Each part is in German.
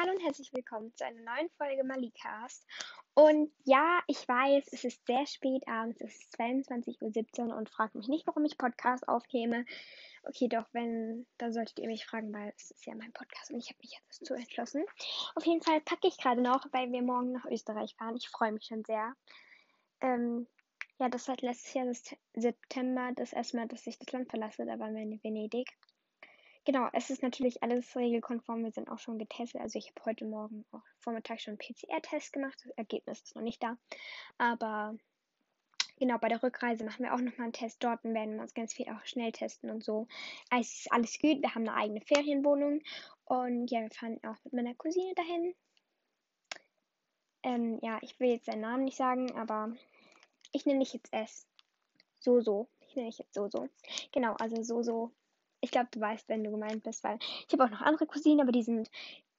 hallo und herzlich willkommen zu einer neuen Folge Malikast. Und ja, ich weiß, es ist sehr spät abends, es ist 22.17 Uhr und fragt mich nicht, warum ich Podcast aufnehme. Okay, doch, wenn, dann solltet ihr mich fragen, weil es ist ja mein Podcast und ich habe mich jetzt dazu entschlossen. Auf jeden Fall packe ich gerade noch, weil wir morgen nach Österreich fahren. Ich freue mich schon sehr. Ähm, ja, das war letztes Jahr das September das erste Mal, dass ich das Land verlasse. Da waren wir in Venedig. Genau, es ist natürlich alles regelkonform. Wir sind auch schon getestet. Also ich habe heute Morgen auch Vormittag schon einen PCR-Test gemacht. Das Ergebnis ist noch nicht da. Aber genau, bei der Rückreise machen wir auch nochmal einen Test dort werden wir uns ganz viel auch schnell testen und so. Es ist alles gut. Wir haben eine eigene Ferienwohnung. Und ja, wir fahren auch mit meiner Cousine dahin. Ähm, ja, ich will jetzt seinen Namen nicht sagen, aber ich nenne dich jetzt S. So, so. Ich nenne dich jetzt so, so. Genau, also so, so ich glaube, du weißt, wenn du gemeint bist, weil ich habe auch noch andere Cousinen, aber die sind,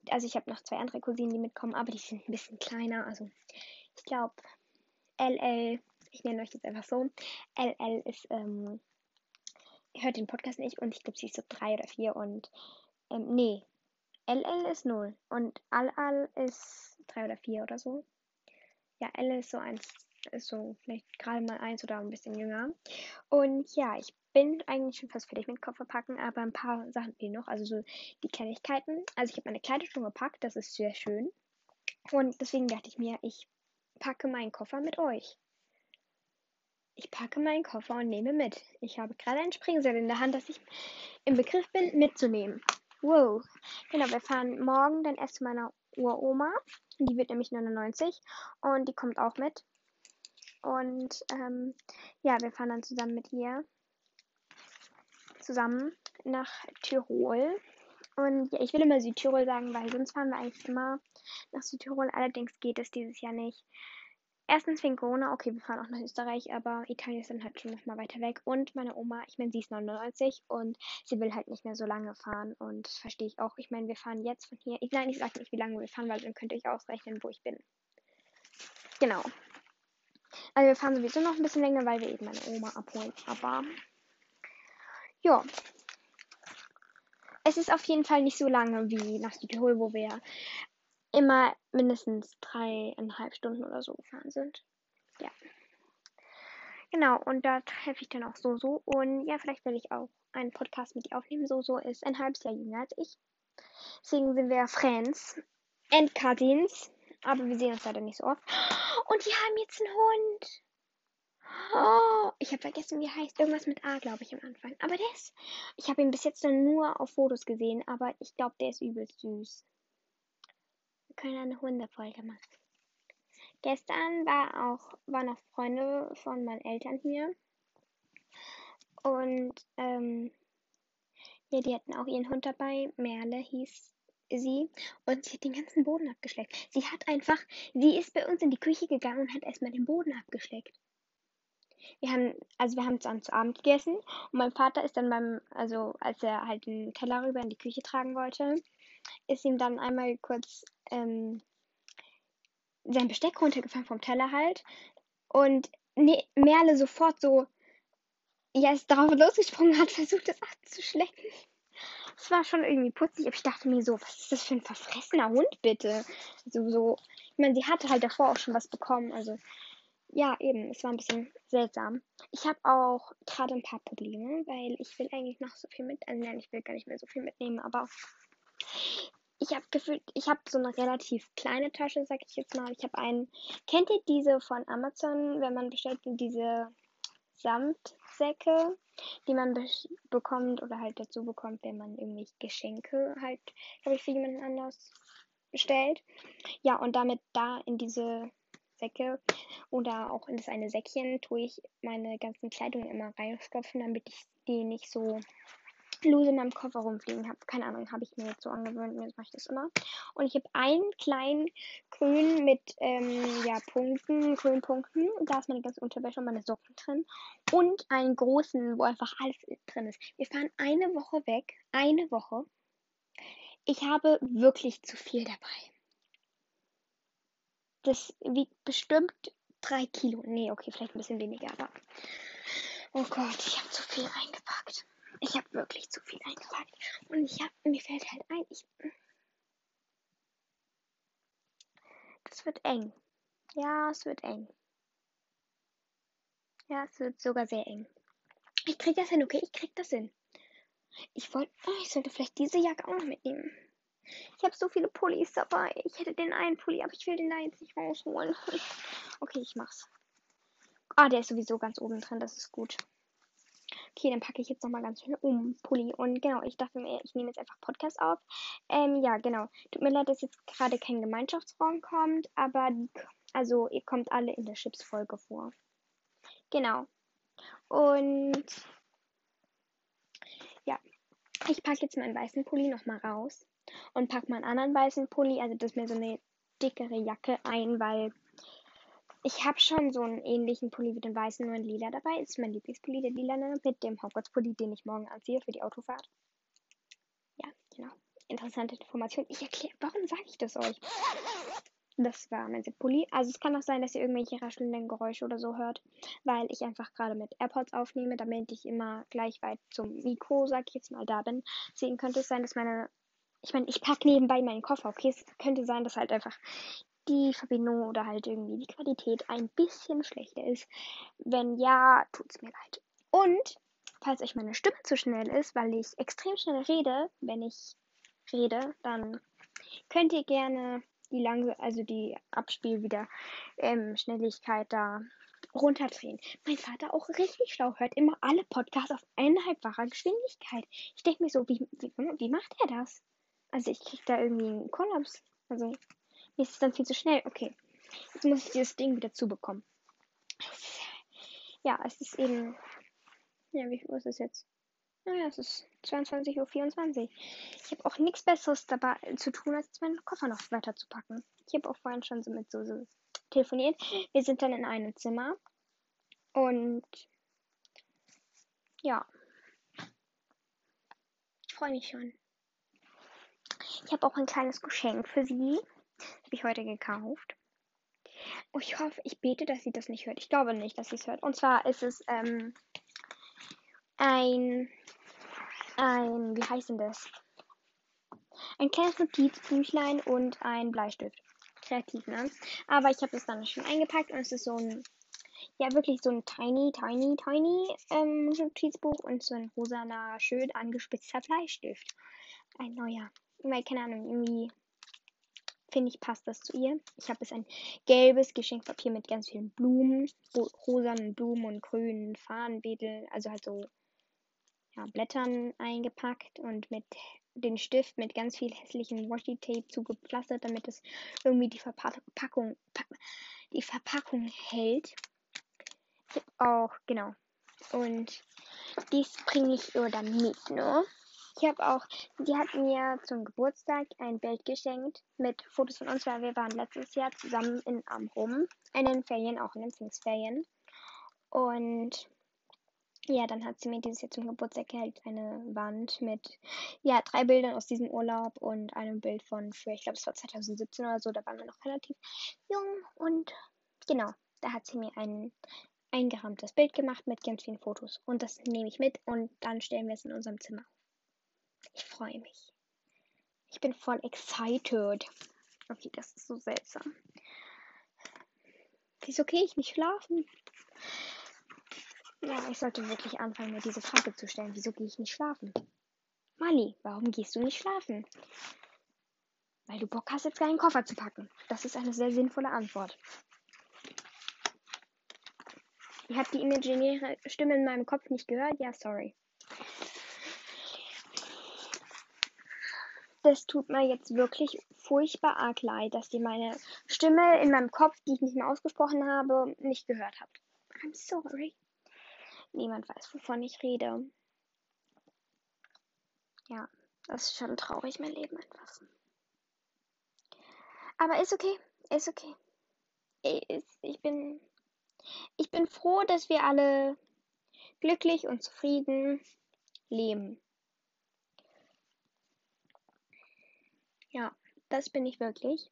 also ich habe noch zwei andere Cousinen, die mitkommen, aber die sind ein bisschen kleiner. Also ich glaube, LL, ich nenne euch jetzt einfach so, LL ist, ähm, hört den Podcast nicht und ich glaube, sie ist so drei oder vier und, ähm, nee, LL ist null und Al-Al ist drei oder vier oder so. Ja, L ist so eins, ist so vielleicht gerade mal eins oder ein bisschen jünger. Und ja, ich bin eigentlich schon fast fertig mit Koffer packen, aber ein paar Sachen fehlen noch. Also so die Kleinigkeiten. Also ich habe meine Kleider schon gepackt, das ist sehr schön. Und deswegen dachte ich mir, ich packe meinen Koffer mit euch. Ich packe meinen Koffer und nehme mit. Ich habe gerade ein Springseil in der Hand, das ich im Begriff bin mitzunehmen. Wow. Genau, wir fahren morgen dann erst zu meiner Uroma. Die wird nämlich 99 und die kommt auch mit. Und ähm, ja, wir fahren dann zusammen mit ihr zusammen nach Tirol. Und ja, ich will immer Südtirol sagen, weil sonst fahren wir eigentlich immer nach Südtirol. Allerdings geht es dieses Jahr nicht. Erstens wegen Corona, okay, wir fahren auch nach Österreich, aber Italien ist dann halt schon nochmal weiter weg. Und meine Oma, ich meine, sie ist 99 und sie will halt nicht mehr so lange fahren. Und das verstehe ich auch. Ich meine, wir fahren jetzt von hier. Ich, nein, ich sage nicht, wie lange wir fahren, weil dann könnt ihr euch ausrechnen, wo ich bin. Genau. Also wir fahren sowieso noch ein bisschen länger, weil wir eben meine Oma abholen. Aber ja. Es ist auf jeden Fall nicht so lange wie nach Südtirol, wo wir immer mindestens dreieinhalb Stunden oder so gefahren sind. Ja. Genau, und da treffe ich dann auch Soso. Und ja, vielleicht werde ich auch einen Podcast mit ihr aufnehmen. Soso ist ein halbes Jahr jünger als ich. Deswegen sind wir Friends and Cousins. Aber wir sehen uns leider nicht so oft. Und die haben jetzt einen Hund. Oh, ich habe vergessen, wie er heißt. Irgendwas mit A, glaube ich, am Anfang. Aber der ist. Ich habe ihn bis jetzt nur auf Fotos gesehen, aber ich glaube, der ist übelst süß. Wir können eine Hundefolge machen. Gestern war auch, waren auch Freunde von meinen Eltern hier. Und ähm, ja, die hatten auch ihren Hund dabei. Merle hieß sie. Und sie hat den ganzen Boden abgeschleckt. Sie hat einfach, sie ist bei uns in die Küche gegangen und hat erstmal den Boden abgeschleckt wir haben, also wir haben zusammen zu Abend gegessen und mein Vater ist dann beim, also als er halt den Teller rüber in die Küche tragen wollte, ist ihm dann einmal kurz ähm, sein Besteck runtergefallen vom Teller halt und ne, Merle sofort so, ja, ist darauf losgesprungen, hat versucht, es abzuschlecken. Das war schon irgendwie putzig, aber ich dachte mir so, was ist das für ein verfressener Hund, bitte? Also so, ich meine, sie hatte halt davor auch schon was bekommen, also ja, eben, es war ein bisschen seltsam. Ich habe auch gerade ein paar Probleme, weil ich will eigentlich noch so viel mit, also nein, ich will gar nicht mehr so viel mitnehmen, aber ich habe gefühlt, ich habe so eine relativ kleine Tasche, sag ich jetzt mal. Ich habe einen, kennt ihr diese von Amazon, wenn man bestellt, diese Samtsäcke, die man be bekommt oder halt dazu bekommt, wenn man irgendwie Geschenke halt, glaube ich, für jemanden anders bestellt. Ja, und damit da in diese Säcke oder auch in das eine Säckchen tue ich meine ganzen Kleidung immer reinstopfen, damit ich die nicht so lose in meinem Koffer rumfliegen habe. Keine Ahnung, habe ich mir jetzt so angewöhnt. Jetzt mache ich das immer. Und ich habe einen kleinen grün mit ähm, ja, Punkten, grünen Punkten. Da ist meine ganze Unterwäsche und meine Socken drin. Und einen großen, wo einfach alles drin ist. Wir fahren eine Woche weg. Eine Woche. Ich habe wirklich zu viel dabei. Das wiegt bestimmt drei Kilo. Nee, okay, vielleicht ein bisschen weniger, aber. Oh Gott, ich habe zu viel eingepackt. Ich habe wirklich zu viel eingepackt. Und ich habe, mir fällt halt ein, ich. Das wird eng. Ja, es wird eng. Ja, es wird sogar sehr eng. Ich krieg das hin, okay? Ich krieg das hin. Ich wollte, oh, ich sollte vielleicht diese Jacke auch noch mitnehmen. Ich habe so viele Pullis dabei. Ich hätte den einen Pulli, aber ich will den da jetzt nicht rausholen. Okay, ich mach's. Ah, der ist sowieso ganz oben drin, das ist gut. Okay, dann packe ich jetzt nochmal ganz schnell um Pulli. Und genau, ich dachte mir, ich nehme jetzt einfach Podcast auf. Ähm, ja, genau. Tut mir leid, dass jetzt gerade kein Gemeinschaftsraum kommt, aber also ihr kommt alle in der Chips-Folge vor. Genau. Und ja, ich packe jetzt meinen weißen Pulli nochmal raus und packe meinen anderen weißen Pulli, also das ist mir so eine dickere Jacke ein, weil ich habe schon so einen ähnlichen Pulli wie den weißen, nur in lila dabei. Ist mein Lieblingspulli, der lilane, mit dem Hogwarts-Pulli, den ich morgen anziehe für die Autofahrt. Ja, genau. Interessante Information. Ich erkläre, warum sage ich das euch? Das war mein Pulli. Also es kann auch sein, dass ihr irgendwelche raschelnden Geräusche oder so hört, weil ich einfach gerade mit AirPods aufnehme, damit ich immer gleich weit zum Mikro, sag ich jetzt mal, da bin. Deswegen könnte es sein, dass meine ich meine, ich packe nebenbei meinen Koffer, okay? Es könnte sein, dass halt einfach die Verbindung oder halt irgendwie die Qualität ein bisschen schlechter ist. Wenn ja, tut es mir leid. Und falls euch meine Stimme zu schnell ist, weil ich extrem schnell rede, wenn ich rede, dann könnt ihr gerne die lange, also die Abspiel wieder ähm, Schnelligkeit da runterdrehen. Mein Vater auch richtig schlau, hört immer alle Podcasts auf eineinhalbfacher Geschwindigkeit. Ich denke mir so, wie, wie, wie macht er das? Also ich krieg da irgendwie einen Kollaps. Also mir ist es dann viel zu schnell. Okay. Jetzt muss ich dieses Ding wieder zubekommen. Ja, es ist eben. Ja, wie viel Uhr ist es jetzt? Naja, es ist 22.24 Uhr. Ich habe auch nichts Besseres dabei zu tun, als meinen Koffer noch weiter zu packen. Ich habe auch vorhin schon so mit so, so telefoniert. Wir sind dann in einem Zimmer. Und ja. Ich freue mich schon. Ich habe auch ein kleines Geschenk für sie. Habe ich heute gekauft. Oh, ich hoffe, ich bete, dass sie das nicht hört. Ich glaube nicht, dass sie es hört. Und zwar ist es ähm, ein, ein, wie heißt denn das? Ein kleines Notizbüchlein und ein Bleistift. Kreativ, ne? Aber ich habe es dann schon eingepackt und es ist so ein, ja, wirklich so ein tiny, tiny, tiny ähm, Notizbuch und so ein rosaner, schön angespitzter Bleistift. Ein neuer. Weil, keine Ahnung, irgendwie finde ich, passt das zu ihr. Ich habe jetzt ein gelbes Geschenkpapier mit ganz vielen Blumen, rosanen Blumen und grünen Fahnenwedel, also halt so ja, Blättern eingepackt und mit den Stift mit ganz viel hässlichen Washi-Tape zugepflastert, damit es irgendwie die Verpackung, die Verpackung hält. Auch, genau. Und dies bringe ich ihr dann mit, ne? Ich habe auch, die hat mir zum Geburtstag ein Bild geschenkt mit Fotos von uns, weil wir waren letztes Jahr zusammen in Amrum, in den Ferien, auch in den Pfingstferien. Und ja, dann hat sie mir dieses Jahr zum Geburtstag gehältst eine Wand mit ja, drei Bildern aus diesem Urlaub und einem Bild von für, ich glaube, es war 2017 oder so, da waren wir noch relativ jung und genau, da hat sie mir ein eingerahmtes Bild gemacht mit ganz vielen Fotos und das nehme ich mit und dann stellen wir es in unserem Zimmer auf. Ich freue mich. Ich bin voll excited. Okay, das ist so seltsam. Wieso gehe ich nicht schlafen? Ja, ich sollte wirklich anfangen, mir diese Frage zu stellen. Wieso gehe ich nicht schlafen? Mali, warum gehst du nicht schlafen? Weil du Bock hast, jetzt deinen Koffer zu packen. Das ist eine sehr sinnvolle Antwort. Ihr habt die imaginäre Stimme in meinem Kopf nicht gehört? Ja, sorry. Das tut mir jetzt wirklich furchtbar arg leid, dass ihr meine Stimme in meinem Kopf, die ich nicht mehr ausgesprochen habe, nicht gehört habt. I'm sorry. Niemand weiß, wovon ich rede. Ja, das ist schon traurig, mein Leben einfach. Aber ist okay, ist okay. Ich bin, ich bin froh, dass wir alle glücklich und zufrieden leben. Ja, das bin ich wirklich.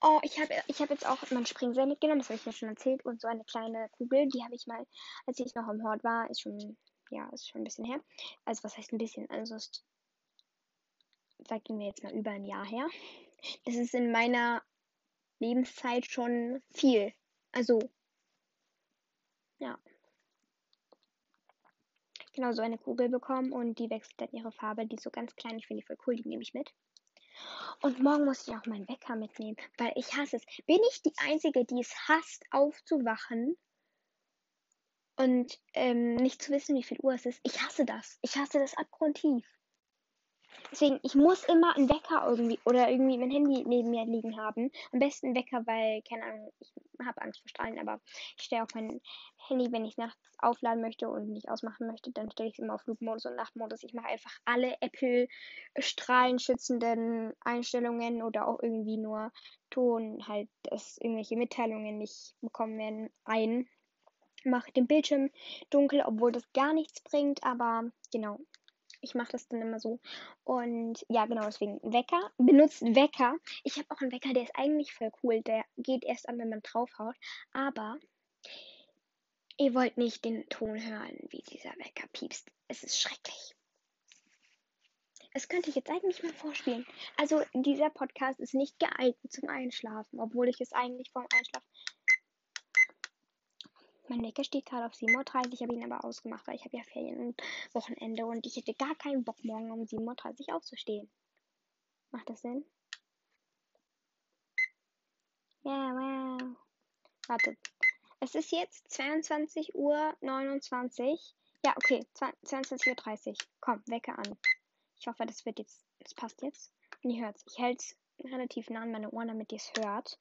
Oh, ich habe ich hab jetzt auch mein Springseil mitgenommen, das habe ich ja schon erzählt. Und so eine kleine Kugel, die habe ich mal, als ich noch im Hort war, ist schon, ja, ist schon ein bisschen her. Also was heißt ein bisschen? Also sagen wir jetzt mal über ein Jahr her. Das ist in meiner Lebenszeit schon viel. Also, ja. Genau, so eine Kugel bekommen und die wechselt dann ihre Farbe. Die ist so ganz klein. Ich finde die voll cool. Die nehme ich mit. Und morgen muss ich auch meinen Wecker mitnehmen, weil ich hasse es. Bin ich die Einzige, die es hasst, aufzuwachen und ähm, nicht zu wissen, wie viel Uhr es ist? Ich hasse das. Ich hasse das abgrundtief. Deswegen, ich muss immer einen Wecker irgendwie oder irgendwie mein Handy neben mir liegen haben. Am besten einen Wecker, weil, keine Ahnung, ich habe Angst vor Strahlen, aber ich stelle auch mein Handy, wenn ich nachts aufladen möchte und nicht ausmachen möchte, dann stelle ich es immer auf Flugmodus und Nachtmodus. Ich mache einfach alle Apple strahlenschützenden Einstellungen oder auch irgendwie nur Ton, halt, dass irgendwelche Mitteilungen nicht bekommen werden, ein. Mache den Bildschirm dunkel, obwohl das gar nichts bringt, aber genau, ich mache das dann immer so. Und ja, genau, deswegen Wecker. Benutzt Wecker. Ich habe auch einen Wecker, der ist eigentlich voll cool. Der geht erst an, wenn man draufhaut. Aber ihr wollt nicht den Ton hören, wie dieser Wecker piepst. Es ist schrecklich. Das könnte ich jetzt eigentlich mal vorspielen. Also, dieser Podcast ist nicht geeignet zum Einschlafen, obwohl ich es eigentlich vorm Einschlafen mein Wecker steht gerade auf 7.30 Uhr, ich habe ihn aber ausgemacht, weil ich habe ja Ferien und Wochenende und ich hätte gar keinen Bock, morgen um 7.30 Uhr aufzustehen. Macht das Sinn? Ja, wow. Warte. Es ist jetzt 22.29 Uhr. Ja, okay, 22.30 Uhr. Komm, Wecker an. Ich hoffe, das wird jetzt, das passt jetzt. Und ihr hört es. Ich halte es relativ nah an meine Ohren, damit ihr es hört.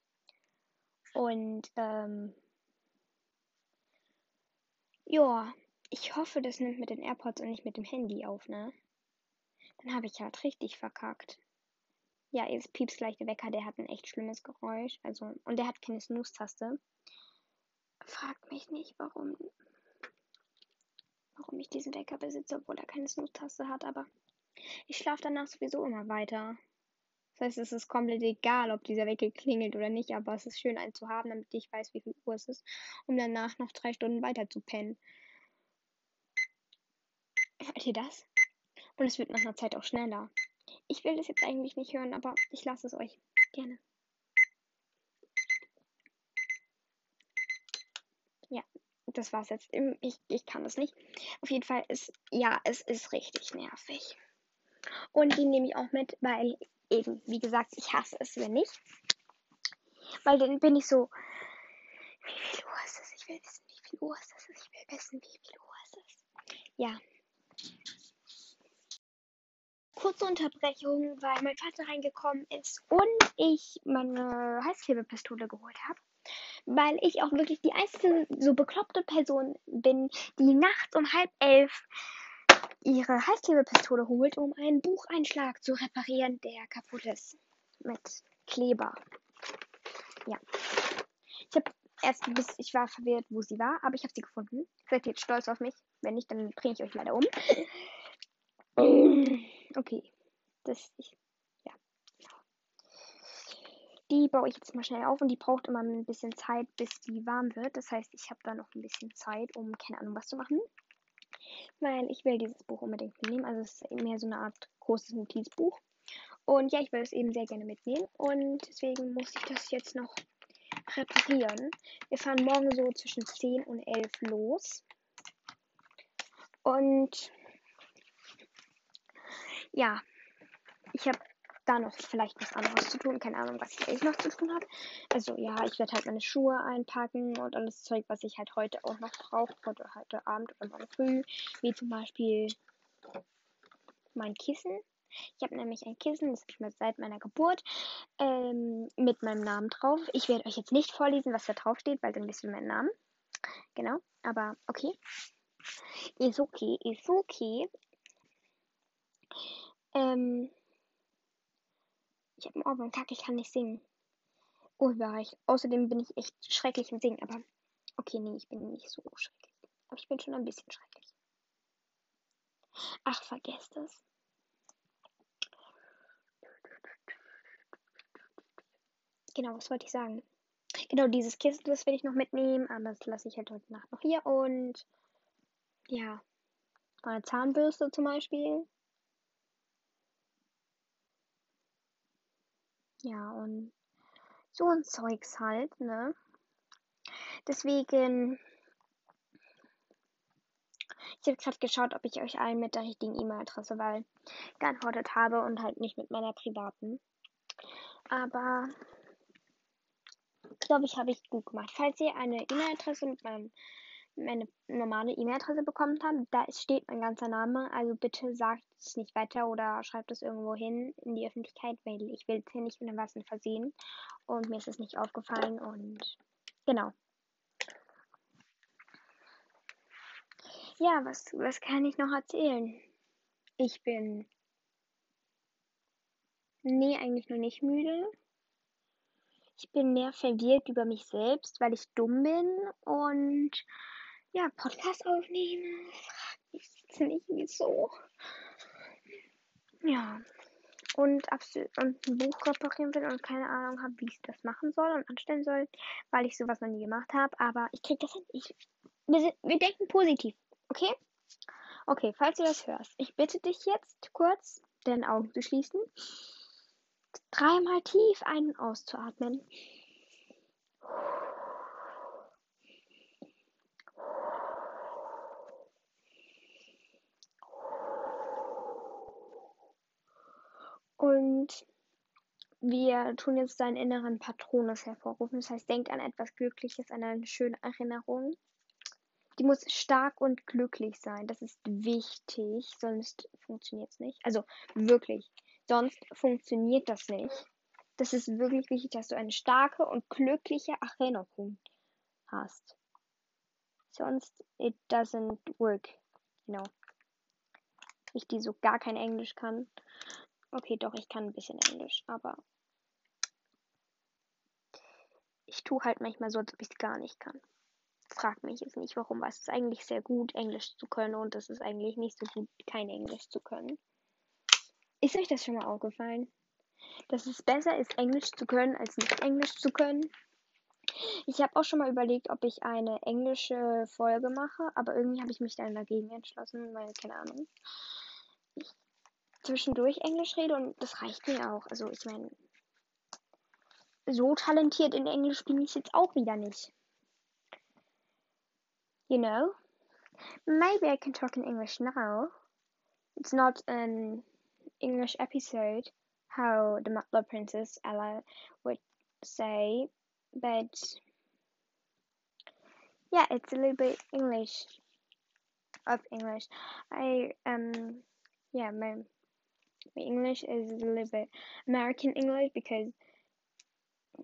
Und, ähm, ja, ich hoffe, das nimmt mit den AirPods und nicht mit dem Handy auf, ne? Dann habe ich halt richtig verkackt. Ja, jetzt piepst gleich der Wecker, der hat ein echt schlimmes Geräusch. Also, und der hat keine Snooze-Taste. Fragt mich nicht, warum, warum ich diesen Wecker besitze, obwohl er keine Snooze-Taste hat, aber ich schlafe danach sowieso immer weiter. Das heißt, es ist komplett egal, ob dieser Wecker klingelt oder nicht, aber es ist schön, einen zu haben, damit ich weiß, wie viel Uhr es ist, um danach noch drei Stunden weiter zu pennen. Hört ihr das? Und es wird nach einer Zeit auch schneller. Ich will das jetzt eigentlich nicht hören, aber ich lasse es euch gerne. Ja, das war's jetzt. Ich, ich kann das nicht. Auf jeden Fall ist, ja, es ist richtig nervig. Und die nehme ich auch mit, weil eben, wie gesagt, ich hasse es, wenn nicht. Weil dann bin ich so, wie viel Uhr ist es? Ich will wissen, wie viel Uhr ist es? Ich will wissen, wie viel Uhr ist es? Ja. Kurze Unterbrechung, weil mein Vater reingekommen ist und ich meine Heißklebepistole geholt habe. Weil ich auch wirklich die einzige so bekloppte Person bin, die nachts um halb elf ihre Heißklebepistole holt, um einen Bucheinschlag zu reparieren, der kaputt ist. Mit Kleber. Ja. Ich habe erst bis ich war verwirrt, wo sie war, aber ich habe sie gefunden. Seid ihr jetzt stolz auf mich? Wenn nicht, dann drehe ich euch leider um. Okay. Das ich, ja. Die baue ich jetzt mal schnell auf und die braucht immer ein bisschen Zeit, bis die warm wird. Das heißt, ich habe da noch ein bisschen Zeit, um keine Ahnung was zu machen weil ich will dieses Buch unbedingt mitnehmen. Also es ist mehr so eine Art großes Notizbuch. Und ja, ich will es eben sehr gerne mitnehmen. Und deswegen muss ich das jetzt noch reparieren. Wir fahren morgen so zwischen 10 und 11 los. Und ja, ich habe da noch vielleicht was anderes zu tun. Keine Ahnung, was ich eigentlich noch zu tun habe. Also ja, ich werde halt meine Schuhe einpacken und alles Zeug, was ich halt heute auch noch brauche. Oder heute Abend oder morgen früh. Wie zum Beispiel mein Kissen. Ich habe nämlich ein Kissen, das habe ich mir seit meiner Geburt ähm, mit meinem Namen drauf. Ich werde euch jetzt nicht vorlesen, was da drauf steht, weil dann wisst ihr meinen Namen. Genau, aber okay. Ist okay, ist okay. Ähm, ich habe einen Ohrwurm, ich kann nicht singen. Oh, war ich. Außerdem bin ich echt schrecklich im Singen, aber okay, nee, ich bin nicht so schrecklich. Aber ich bin schon ein bisschen schrecklich. Ach, vergesst es. Genau, was wollte ich sagen? Genau, dieses Kissen, das will ich noch mitnehmen, aber das lasse ich halt heute Nacht noch hier. Und ja, meine Zahnbürste zum Beispiel. Ja, und So ein Zeugs halt, ne? Deswegen, ich habe gerade geschaut, ob ich euch allen mit der richtigen E-Mail-Adresse weil geantwortet habe und halt nicht mit meiner privaten. Aber glaube ich, habe ich gut gemacht. Falls ihr eine E-Mail-Adresse mit meinem meine normale E-Mail-Adresse bekommen habt, da steht mein ganzer Name. Also bitte sagt es nicht weiter oder schreibt es irgendwo hin in die Öffentlichkeit, weil ich will es hier nicht mit dem was versehen. Und mir ist es nicht aufgefallen und genau. Ja, was, was kann ich noch erzählen? Ich bin. Nee, eigentlich noch nicht müde. Ich bin mehr verwirrt über mich selbst, weil ich dumm bin und ja, Podcast aufnehmen. Ich sitze nicht wieso. Ja. Und, und ein Buch reparieren will und keine Ahnung habe, wie ich das machen soll und anstellen soll, weil ich sowas noch nie gemacht habe. Aber ich krieg das hin. Ich, wir, wir denken positiv. Okay? Okay, falls du das hörst, ich bitte dich jetzt kurz, deine Augen zu schließen. Dreimal tief ein- und auszuatmen. Und wir tun jetzt deinen inneren Patronus hervorrufen. Das heißt, denk an etwas Glückliches, an eine schöne Erinnerung. Die muss stark und glücklich sein. Das ist wichtig, sonst funktioniert es nicht. Also wirklich, sonst funktioniert das nicht. Das ist wirklich wichtig, dass du eine starke und glückliche Erinnerung hast. Sonst it doesn't work. Know. Ich, die so gar kein Englisch kann. Okay, doch, ich kann ein bisschen Englisch, aber ich tue halt manchmal so, als ob ich es gar nicht kann. Frag mich jetzt nicht, warum, es ist eigentlich sehr gut, Englisch zu können und es ist eigentlich nicht so gut, kein Englisch zu können. Ist euch das schon mal aufgefallen? Dass es besser ist, Englisch zu können, als nicht Englisch zu können? Ich habe auch schon mal überlegt, ob ich eine englische Folge mache, aber irgendwie habe ich mich dann dagegen entschlossen, weil, keine Ahnung. Ich zwischendurch Englisch rede und das reicht mir auch. Also ich meine, so talentiert in Englisch bin ich jetzt auch wieder nicht. You know? Maybe I can talk in English now. It's not an English episode, how the Matla Princess Ella would say, but yeah, it's a little bit English of English. I um yeah, my English is a little bit American English because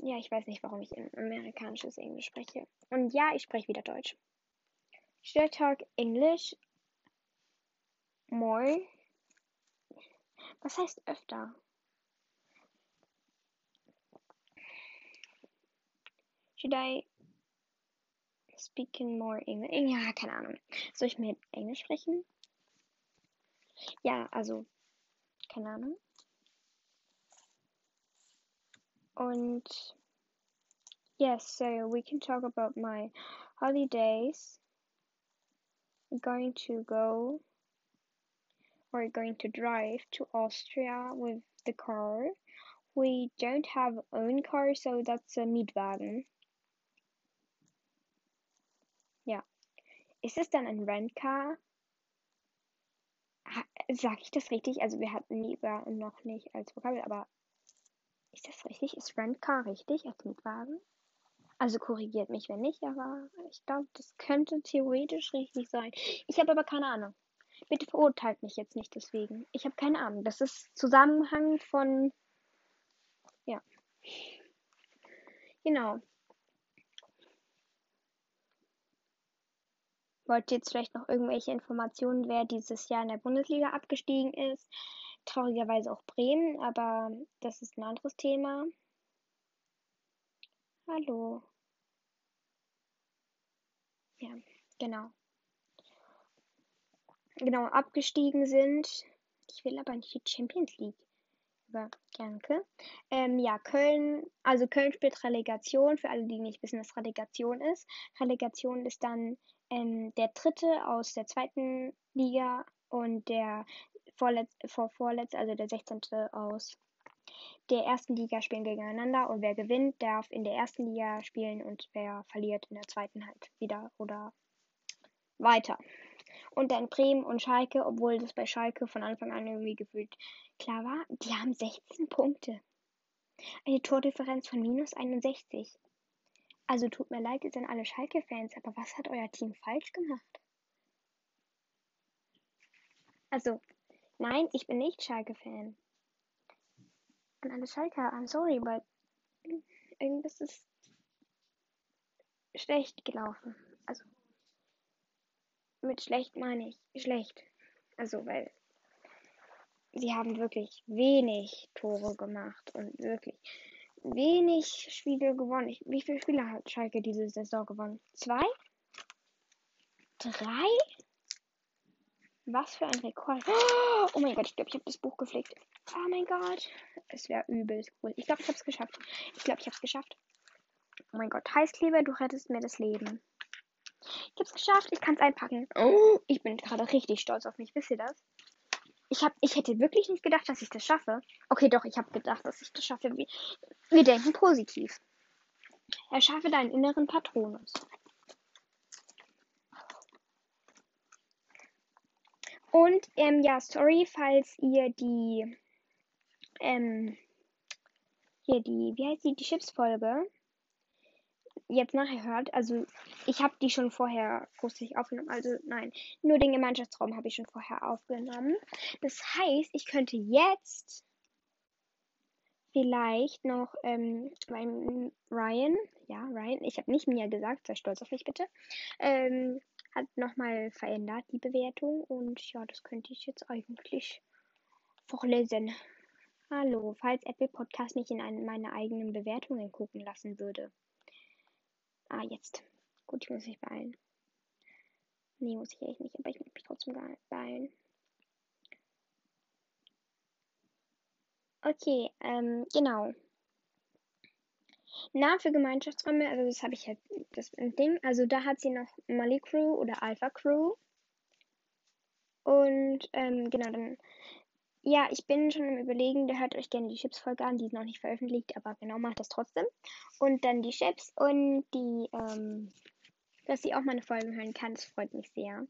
ja, ich weiß nicht, warum ich amerikanisches Englisch spreche. Und ja, ich spreche wieder Deutsch. Should I talk English more? Was heißt öfter? Should I speak more English? Ja, keine Ahnung. Soll ich mit Englisch sprechen? Ja, also, keine Ahnung. Und yes, so we can talk about my holidays. We're going to go we're going to drive to Austria with the car. We don't have own car, so that's a Mietwagen. Ja. Ist es dann ein Rentcar? Sag ich das richtig? Also wir hatten Mietwagen noch nicht als Vokabel, aber ist das richtig? Ist Rentcar richtig als Mietwagen? Also korrigiert mich, wenn nicht, aber ich glaube, das könnte theoretisch richtig sein. Ich habe aber keine Ahnung. Bitte verurteilt mich jetzt nicht deswegen. Ich habe keine Ahnung. Das ist Zusammenhang von. Ja. Genau. Wollt ihr jetzt vielleicht noch irgendwelche Informationen, wer dieses Jahr in der Bundesliga abgestiegen ist? Traurigerweise auch Bremen, aber das ist ein anderes Thema. Hallo. Ja, genau genau abgestiegen sind. Ich will aber nicht die Champions League. Aber danke. Ähm, ja, Köln, also Köln spielt Relegation, für alle, die nicht wissen, was Relegation ist. Relegation ist dann ähm, der dritte aus der zweiten Liga und der vorletz, vor vorletz, also der 16. aus der ersten Liga spielen gegeneinander und wer gewinnt, darf in der ersten Liga spielen und wer verliert in der zweiten halt wieder oder weiter. Und dann Bremen und Schalke, obwohl das bei Schalke von Anfang an irgendwie gefühlt klar war, die haben 16 Punkte. Eine Tordifferenz von minus 61. Also tut mir leid, ihr seid alle Schalke-Fans, aber was hat euer Team falsch gemacht? Also, nein, ich bin nicht Schalke-Fan. Und alle Schalker, I'm sorry, but irgendwas ist schlecht gelaufen. Mit schlecht meine ich schlecht. Also, weil sie haben wirklich wenig Tore gemacht und wirklich wenig Spiele gewonnen. Wie viele Spiele hat Schalke diese Saison gewonnen? Zwei? Drei? Was für ein Rekord. Oh mein Gott, ich glaube, ich habe das Buch geflickt. Oh mein Gott. Es wäre übelst cool. Ich glaube, ich habe es geschafft. Ich glaube, ich habe es geschafft. Oh mein Gott, Heißkleber, du rettest mir das Leben. Ich habe es geschafft. Ich kann es einpacken. Oh, ich bin gerade richtig stolz auf mich. Wisst ihr das? Ich, hab, ich hätte wirklich nicht gedacht, dass ich das schaffe. Okay, doch, ich habe gedacht, dass ich das schaffe. Wir, wir denken positiv. Erschaffe deinen inneren Patronus. Und ähm, ja, sorry, falls ihr die ähm, hier die, wie heißt die, die Chips-Folge jetzt nachher hört, also ich habe die schon vorher großartig aufgenommen, also nein, nur den Gemeinschaftsraum habe ich schon vorher aufgenommen. Das heißt, ich könnte jetzt vielleicht noch ähm, beim Ryan, ja, Ryan, ich habe nicht Mia gesagt, sei stolz auf mich bitte, ähm, hat nochmal verändert die Bewertung und ja, das könnte ich jetzt eigentlich vorlesen. Hallo, falls Apple Podcast mich in eine, meine eigenen Bewertungen gucken lassen würde. Ah, jetzt. Gut, ich muss mich beeilen. Nee, muss ich echt nicht, aber ich muss mich trotzdem beeilen. Okay, ähm, genau. Namen für Gemeinschaftsräume, also das habe ich halt, das Ding. Also da hat sie noch Mali Crew oder Alpha Crew. Und, ähm, genau, dann ja, ich bin schon im Überlegen, der hört euch gerne die Chips-Folge an, die ist noch nicht veröffentlicht, aber genau, macht das trotzdem. Und dann die Chips und die, ähm, dass sie auch meine Folgen hören kann, das freut mich sehr.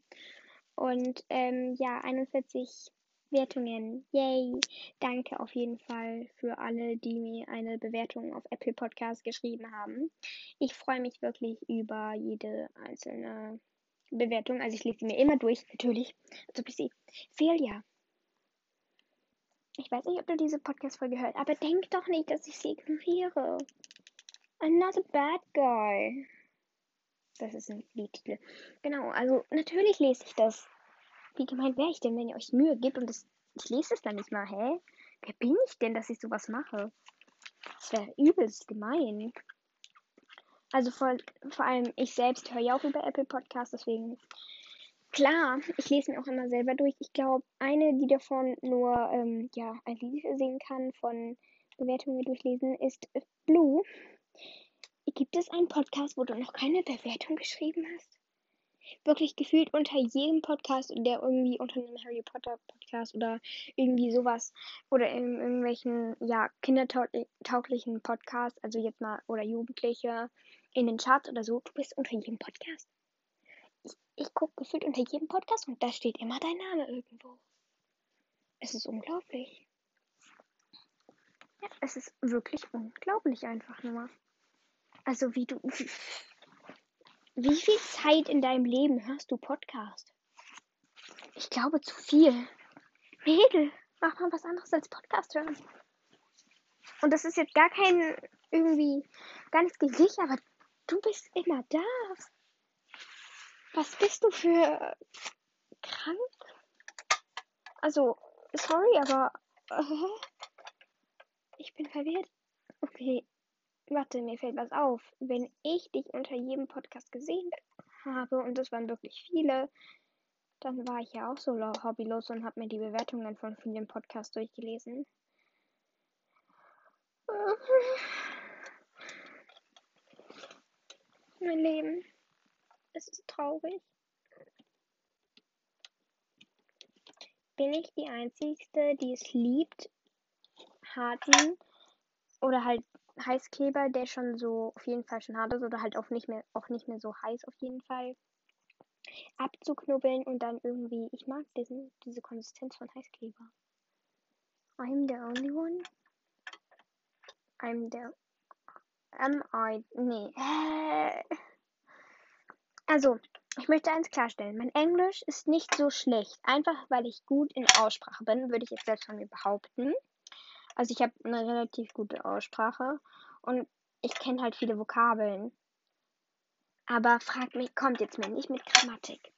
Und ähm, ja, 41 Wertungen. Yay! Danke auf jeden Fall für alle, die mir eine Bewertung auf Apple Podcast geschrieben haben. Ich freue mich wirklich über jede einzelne Bewertung. Also ich lese sie mir immer durch, natürlich. Also bis sie. Celia, ich weiß nicht, ob du diese Podcast-Folge hörst, aber denk doch nicht, dass ich sie ignoriere. I'm not a bad guy. Das ist ein Liedtitel. Genau, also natürlich lese ich das. Wie gemeint wäre ich denn, wenn ihr euch Mühe gebt und das, ich lese es dann nicht mal, hä? Wer bin ich denn, dass ich sowas mache? Das wäre übelst gemein. Also vor, vor allem ich selbst höre ja auch über Apple Podcasts, deswegen Klar, ich lese mir auch immer selber durch. Ich glaube, eine, die davon nur ähm, ja, ein Lied singen kann, von Bewertungen durchlesen, ist Blue. Gibt es einen Podcast, wo du noch keine Bewertung geschrieben hast? Wirklich gefühlt unter jedem Podcast, der irgendwie unter einem Harry Potter Podcast oder irgendwie sowas oder in irgendwelchen ja kindertauglichen Podcasts, also jetzt mal oder Jugendliche in den Charts oder so, du bist unter jedem Podcast ich gucke gefühlt unter jedem Podcast und da steht immer dein Name irgendwo. Es ist unglaublich. Ja, es ist wirklich unglaublich einfach nur. Also wie du. Wie, viel Zeit in deinem Leben hörst du Podcast? Ich glaube zu viel. Mädel, mach mal was anderes als Podcast hören. Und das ist jetzt gar kein irgendwie gegen dich, aber du bist immer da. Was bist du für krank? Also, sorry, aber äh, ich bin verwirrt. Okay, warte, mir fällt was auf. Wenn ich dich unter jedem Podcast gesehen habe, und das waren wirklich viele, dann war ich ja auch so hobbylos und habe mir die Bewertungen von vielen Podcasts durchgelesen. Mein Leben. Es ist traurig. Bin ich die Einzige, die es liebt, harten oder halt Heißkleber, der schon so auf jeden Fall schon hart ist oder halt auch nicht mehr auch nicht mehr so heiß auf jeden Fall abzuknubbeln und dann irgendwie ich mag diesen diese Konsistenz von Heißkleber. I'm the only one. I'm the am I nee. Also, ich möchte eins klarstellen. Mein Englisch ist nicht so schlecht. Einfach weil ich gut in Aussprache bin, würde ich jetzt selbst von mir behaupten. Also ich habe eine relativ gute Aussprache und ich kenne halt viele Vokabeln. Aber fragt mich, kommt jetzt mir nicht mit Grammatik.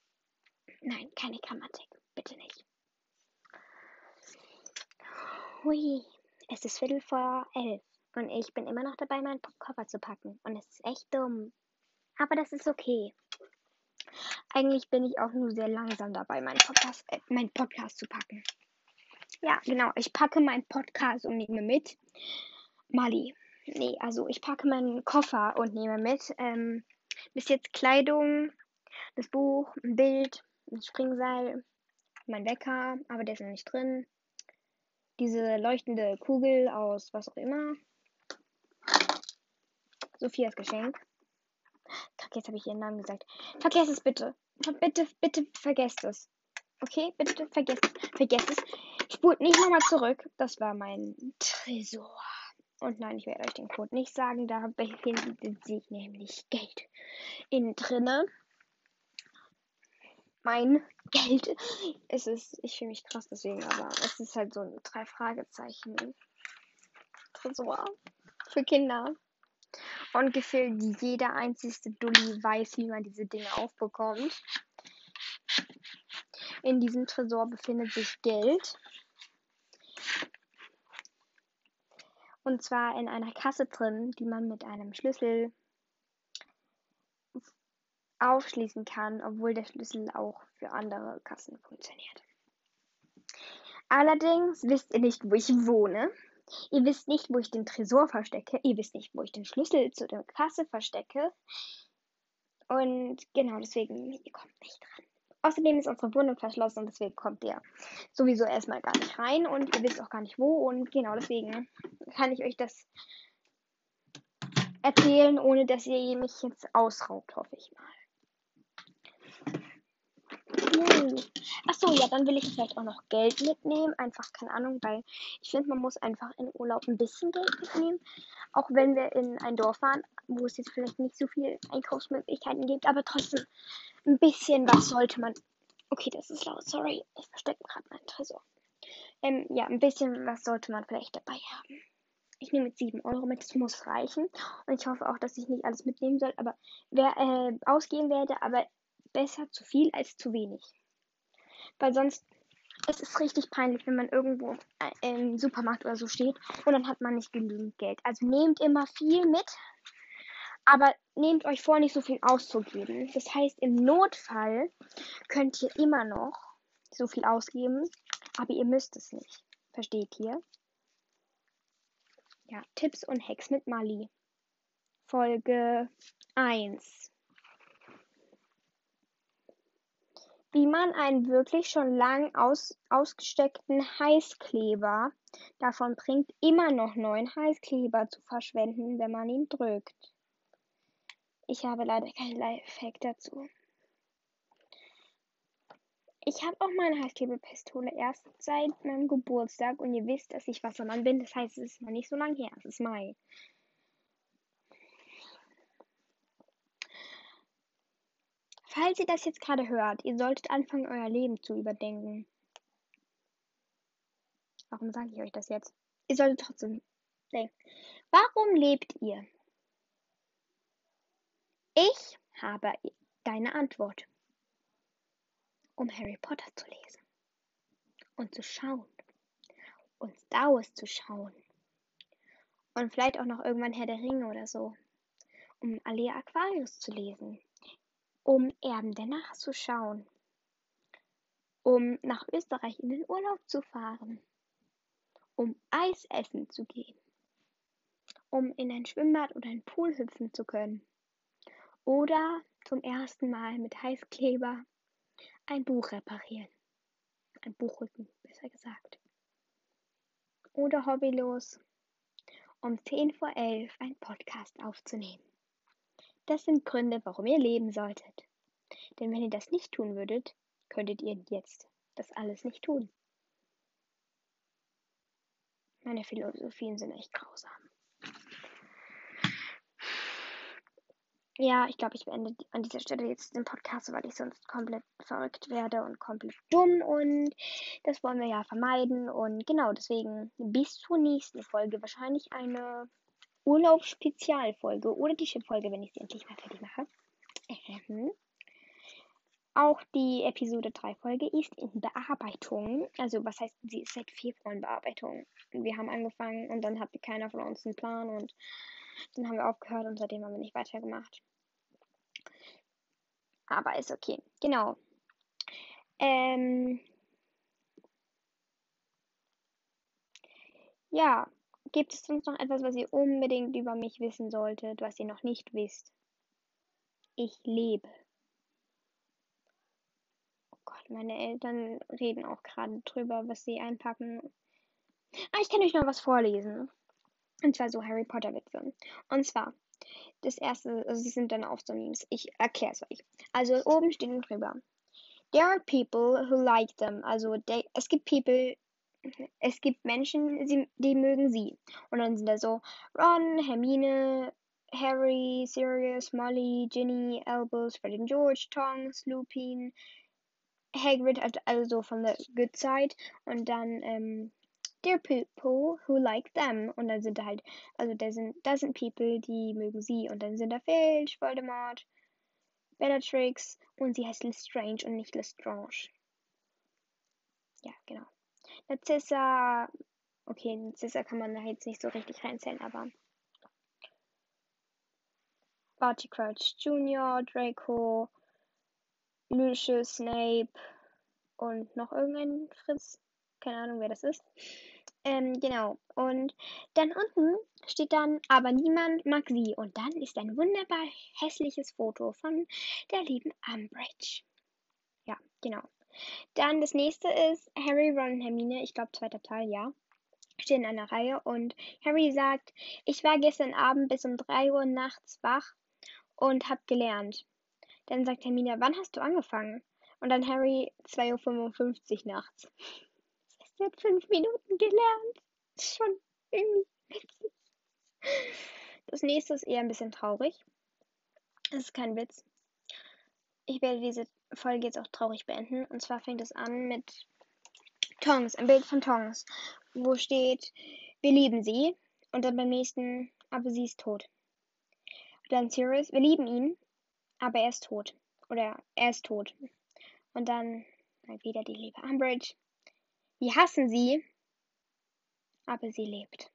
Nein, keine Grammatik. Bitte nicht. Hui, es ist Viertel vor elf und ich bin immer noch dabei, meinen Koffer zu packen. Und es ist echt dumm. Aber das ist okay. Eigentlich bin ich auch nur sehr langsam dabei, meinen Podcast, äh, meinen Podcast zu packen. Ja, genau. Ich packe meinen Podcast und nehme mit. Mali. Nee, also ich packe meinen Koffer und nehme mit. Ähm, bis jetzt Kleidung, das Buch, ein Bild, ein Springseil, mein Wecker, aber der ist noch nicht drin. Diese leuchtende Kugel aus was auch immer. Sophias Geschenk. Kack, jetzt habe ich ihren Namen gesagt. Vergesst es bitte. Bitte, bitte vergesst es. Okay, bitte vergesst, vergesst es. Spult nicht nochmal zurück. Das war mein Tresor. Und nein, ich werde euch den Code nicht sagen. Da befindet sich nämlich Geld innen drinne. Mein Geld. Es ist, ich fühle mich krass deswegen, aber es ist halt so ein drei Fragezeichen Tresor für Kinder. Und gefühlt jeder einzige Dulli weiß, wie man diese Dinge aufbekommt. In diesem Tresor befindet sich Geld. Und zwar in einer Kasse drin, die man mit einem Schlüssel aufschließen kann, obwohl der Schlüssel auch für andere Kassen funktioniert. Allerdings wisst ihr nicht, wo ich wohne. Ihr wisst nicht, wo ich den Tresor verstecke. Ihr wisst nicht, wo ich den Schlüssel zu der Kasse verstecke. Und genau deswegen, ihr kommt nicht dran. Außerdem ist unsere Wohnung verschlossen und deswegen kommt ihr sowieso erstmal gar nicht rein und ihr wisst auch gar nicht wo. Und genau deswegen kann ich euch das erzählen, ohne dass ihr mich jetzt ausraubt, hoffe ich mal. Achso, ja, dann will ich vielleicht auch noch Geld mitnehmen. Einfach, keine Ahnung, weil ich finde, man muss einfach in Urlaub ein bisschen Geld mitnehmen. Auch wenn wir in ein Dorf fahren, wo es jetzt vielleicht nicht so viele Einkaufsmöglichkeiten gibt, aber trotzdem ein bisschen was sollte man. Okay, das ist laut, sorry. Ich verstecke gerade meinen Tresor. Ähm, ja, ein bisschen was sollte man vielleicht dabei haben. Ich nehme jetzt 7 Euro mit, das muss reichen. Und ich hoffe auch, dass ich nicht alles mitnehmen soll, aber wer äh, ausgehen werde, aber besser zu viel als zu wenig. Weil sonst es ist richtig peinlich, wenn man irgendwo äh, im Supermarkt oder so steht und dann hat man nicht genügend Geld. Also nehmt immer viel mit, aber nehmt euch vor, nicht so viel auszugeben. Das heißt, im Notfall könnt ihr immer noch so viel ausgeben, aber ihr müsst es nicht. Versteht ihr? Ja, Tipps und Hacks mit Mali. Folge 1. Wie man einen wirklich schon lang aus, ausgesteckten Heißkleber davon bringt, immer noch neuen Heißkleber zu verschwenden, wenn man ihn drückt. Ich habe leider keinen Lifehack dazu. Ich habe auch meine Heißklebepistole erst seit meinem Geburtstag und ihr wisst, dass ich Wassermann bin. Das heißt, es ist noch nicht so lange her. Es ist Mai. Falls ihr das jetzt gerade hört, ihr solltet anfangen, euer Leben zu überdenken. Warum sage ich euch das jetzt? Ihr solltet trotzdem denken. Warum lebt ihr? Ich habe deine Antwort. Um Harry Potter zu lesen. Und zu schauen. Und Star Wars zu schauen. Und vielleicht auch noch irgendwann Herr der Ringe oder so. Um Alea Aquarius zu lesen. Um Erben der Nacht zu schauen. Um nach Österreich in den Urlaub zu fahren. Um Eis essen zu gehen. Um in ein Schwimmbad oder einen Pool hüpfen zu können oder zum ersten Mal mit Heißkleber ein Buch reparieren. Ein Buchrücken, besser gesagt. oder hobbylos um 10 vor 11 einen Podcast aufzunehmen. Das sind Gründe, warum ihr leben solltet. Denn wenn ihr das nicht tun würdet, könntet ihr jetzt das alles nicht tun. Meine Philosophien sind echt grausam. Ja, ich glaube, ich beende an dieser Stelle jetzt den Podcast, weil ich sonst komplett verrückt werde und komplett dumm und das wollen wir ja vermeiden und genau deswegen bis zur nächsten Folge wahrscheinlich eine Urlaubsspezialfolge oder die Folge, wenn ich sie endlich mal fertig mache. Ähm. Auch die Episode 3 Folge ist in Bearbeitung. Also, was heißt, sie ist seit Februar in Bearbeitung. Wir haben angefangen und dann hatte keiner von uns einen Plan und dann haben wir aufgehört und seitdem haben wir nicht weitergemacht. Aber ist okay. Genau. Ähm. Ja, gibt es sonst noch etwas, was ihr unbedingt über mich wissen solltet, was ihr noch nicht wisst? Ich lebe. Meine Eltern reden auch gerade drüber, was sie einpacken. Ah, ich kann euch noch was vorlesen. Und zwar so Harry Potter Witze. Und zwar, das erste, also sie sind dann auch so Memes. Ich erkläre es euch. Also oben steht drüber. There are people who like them. Also they, es gibt people, es gibt Menschen, die, die mögen sie. Und dann sind da so Ron, Hermine, Harry, Sirius, Molly, Ginny, Albus, Fred and George, Tongs, Lupin, Hagrid hat also von der Good Side und dann ähm, Dear People who like them und dann sind da halt, also da sind, da sind People, die mögen sie und dann sind da Filch, Voldemort, Bellatrix und sie heißt Lestrange und nicht Lestrange. Ja, genau. Narcissa, okay, Narcissa kann man da jetzt nicht so richtig reinzählen, aber Barty Crouch Jr., Draco, Lucius, Snape und noch irgendein Fritz. Keine Ahnung, wer das ist. Ähm, genau. Und dann unten steht dann, aber niemand mag sie. Und dann ist ein wunderbar hässliches Foto von der lieben Umbridge. Ja, genau. Dann das nächste ist Harry, Ron und Hermine. Ich glaube, zweiter Teil, ja. Stehen in einer Reihe. Und Harry sagt, ich war gestern Abend bis um 3 Uhr nachts wach und hab gelernt. Dann sagt Hermine, wann hast du angefangen? Und dann Harry 2.55 Uhr nachts. Das heißt, er hat fünf Minuten gelernt. Das ist schon irgendwie witzig. Das nächste ist eher ein bisschen traurig. Das ist kein Witz. Ich werde diese Folge jetzt auch traurig beenden. Und zwar fängt es an mit Tongs, ein Bild von Tongs, wo steht, wir lieben sie. Und dann beim nächsten, aber sie ist tot. Und dann Sirius, wir lieben ihn aber er ist tot. Oder er ist tot. Und dann mal wieder die liebe Umbridge. Wir hassen sie, aber sie lebt.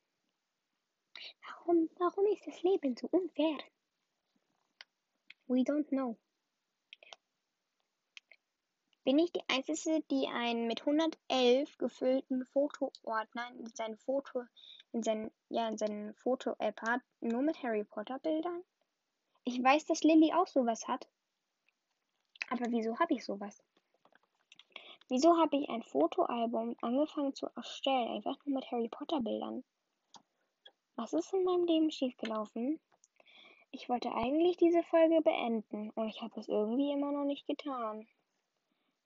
Warum, warum ist das Leben so unfair? We don't know. Bin ich die Einzige, die einen mit 111 gefüllten Fotoordner in sein Foto, in sein, ja, in seinen Foto-App hat, nur mit Harry Potter Bildern? Ich weiß, dass Lilly auch sowas hat. Aber wieso habe ich sowas? Wieso habe ich ein Fotoalbum angefangen zu erstellen, einfach nur mit Harry Potter Bildern? Was ist in meinem Leben schiefgelaufen? Ich wollte eigentlich diese Folge beenden und ich habe es irgendwie immer noch nicht getan.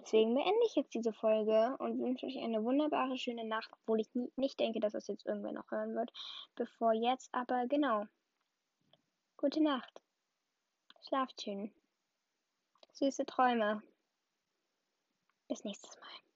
Deswegen beende ich jetzt diese Folge und wünsche euch eine wunderbare, schöne Nacht, obwohl ich nie, nicht denke, dass das jetzt irgendwer noch hören wird. Bevor jetzt, aber genau. Gute Nacht. Schlaft schön. Süße Träume. Bis nächstes Mal.